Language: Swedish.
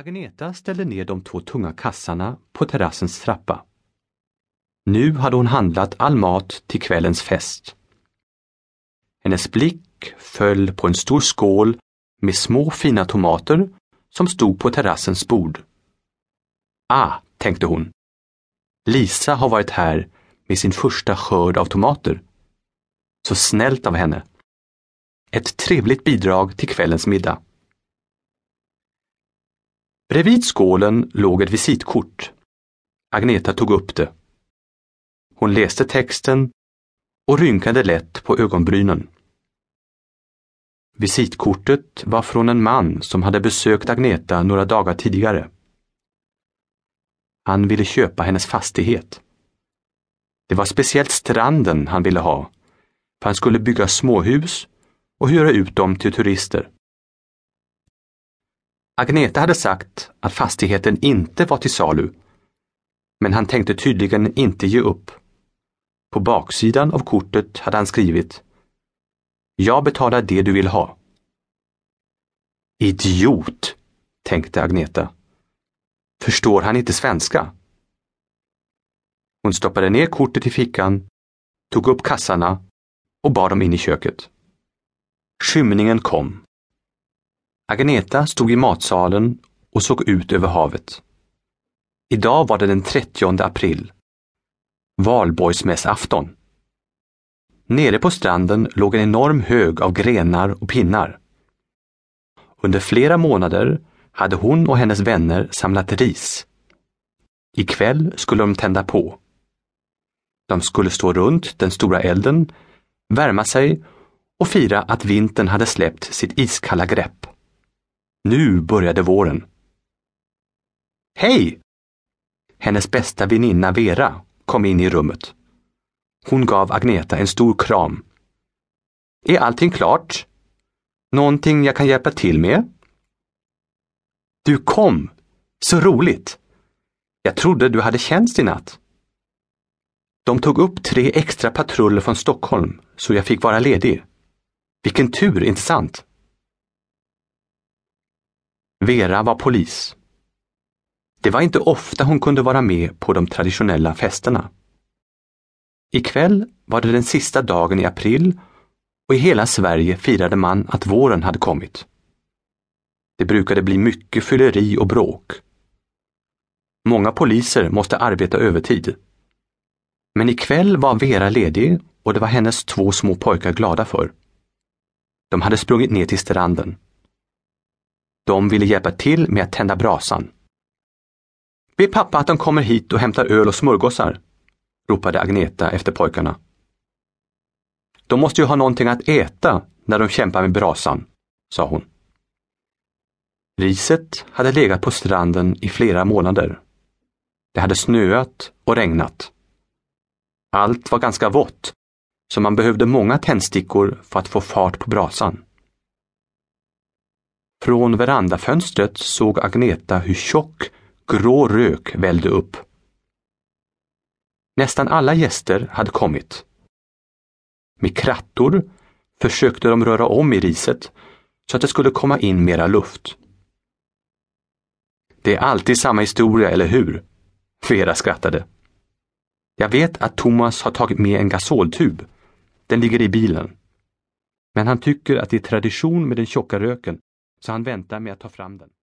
Agneta ställde ner de två tunga kassarna på terrassens trappa. Nu hade hon handlat all mat till kvällens fest. Hennes blick föll på en stor skål med små fina tomater som stod på terrassens bord. Ah, tänkte hon. Lisa har varit här med sin första skörd av tomater. Så snällt av henne. Ett trevligt bidrag till kvällens middag. Bredvid skålen låg ett visitkort. Agneta tog upp det. Hon läste texten och rynkade lätt på ögonbrynen. Visitkortet var från en man som hade besökt Agneta några dagar tidigare. Han ville köpa hennes fastighet. Det var speciellt stranden han ville ha, för han skulle bygga småhus och hyra ut dem till turister. Agneta hade sagt att fastigheten inte var till salu. Men han tänkte tydligen inte ge upp. På baksidan av kortet hade han skrivit Jag betalar det du vill ha. Idiot, tänkte Agneta. Förstår han inte svenska? Hon stoppade ner kortet i fickan, tog upp kassarna och bar dem in i köket. Skymningen kom. Agneta stod i matsalen och såg ut över havet. Idag var det den 30 april. Valborgsmässafton. Nere på stranden låg en enorm hög av grenar och pinnar. Under flera månader hade hon och hennes vänner samlat ris. Ikväll skulle de tända på. De skulle stå runt den stora elden, värma sig och fira att vintern hade släppt sitt iskalla grepp. Nu började våren. Hej! Hennes bästa väninna Vera kom in i rummet. Hon gav Agneta en stor kram. Är allting klart? Någonting jag kan hjälpa till med? Du kom! Så roligt! Jag trodde du hade tjänst i natt. De tog upp tre extra patruller från Stockholm så jag fick vara ledig. Vilken tur, inte sant? Vera var polis. Det var inte ofta hon kunde vara med på de traditionella festerna. Ikväll var det den sista dagen i april och i hela Sverige firade man att våren hade kommit. Det brukade bli mycket fylleri och bråk. Många poliser måste arbeta övertid. Men ikväll var Vera ledig och det var hennes två små pojkar glada för. De hade sprungit ner till stranden. De ville hjälpa till med att tända brasan. Be pappa att de kommer hit och hämtar öl och smörgåsar, ropade Agneta efter pojkarna. De måste ju ha någonting att äta när de kämpar med brasan, sa hon. Riset hade legat på stranden i flera månader. Det hade snöat och regnat. Allt var ganska vått, så man behövde många tändstickor för att få fart på brasan. Från verandafönstret såg Agneta hur tjock, grå rök vällde upp. Nästan alla gäster hade kommit. Med krattor försökte de röra om i riset så att det skulle komma in mera luft. Det är alltid samma historia, eller hur? Vera skrattade. Jag vet att Thomas har tagit med en gasoltub. Den ligger i bilen. Men han tycker att det är tradition med den tjocka röken så han väntar med att ta fram den.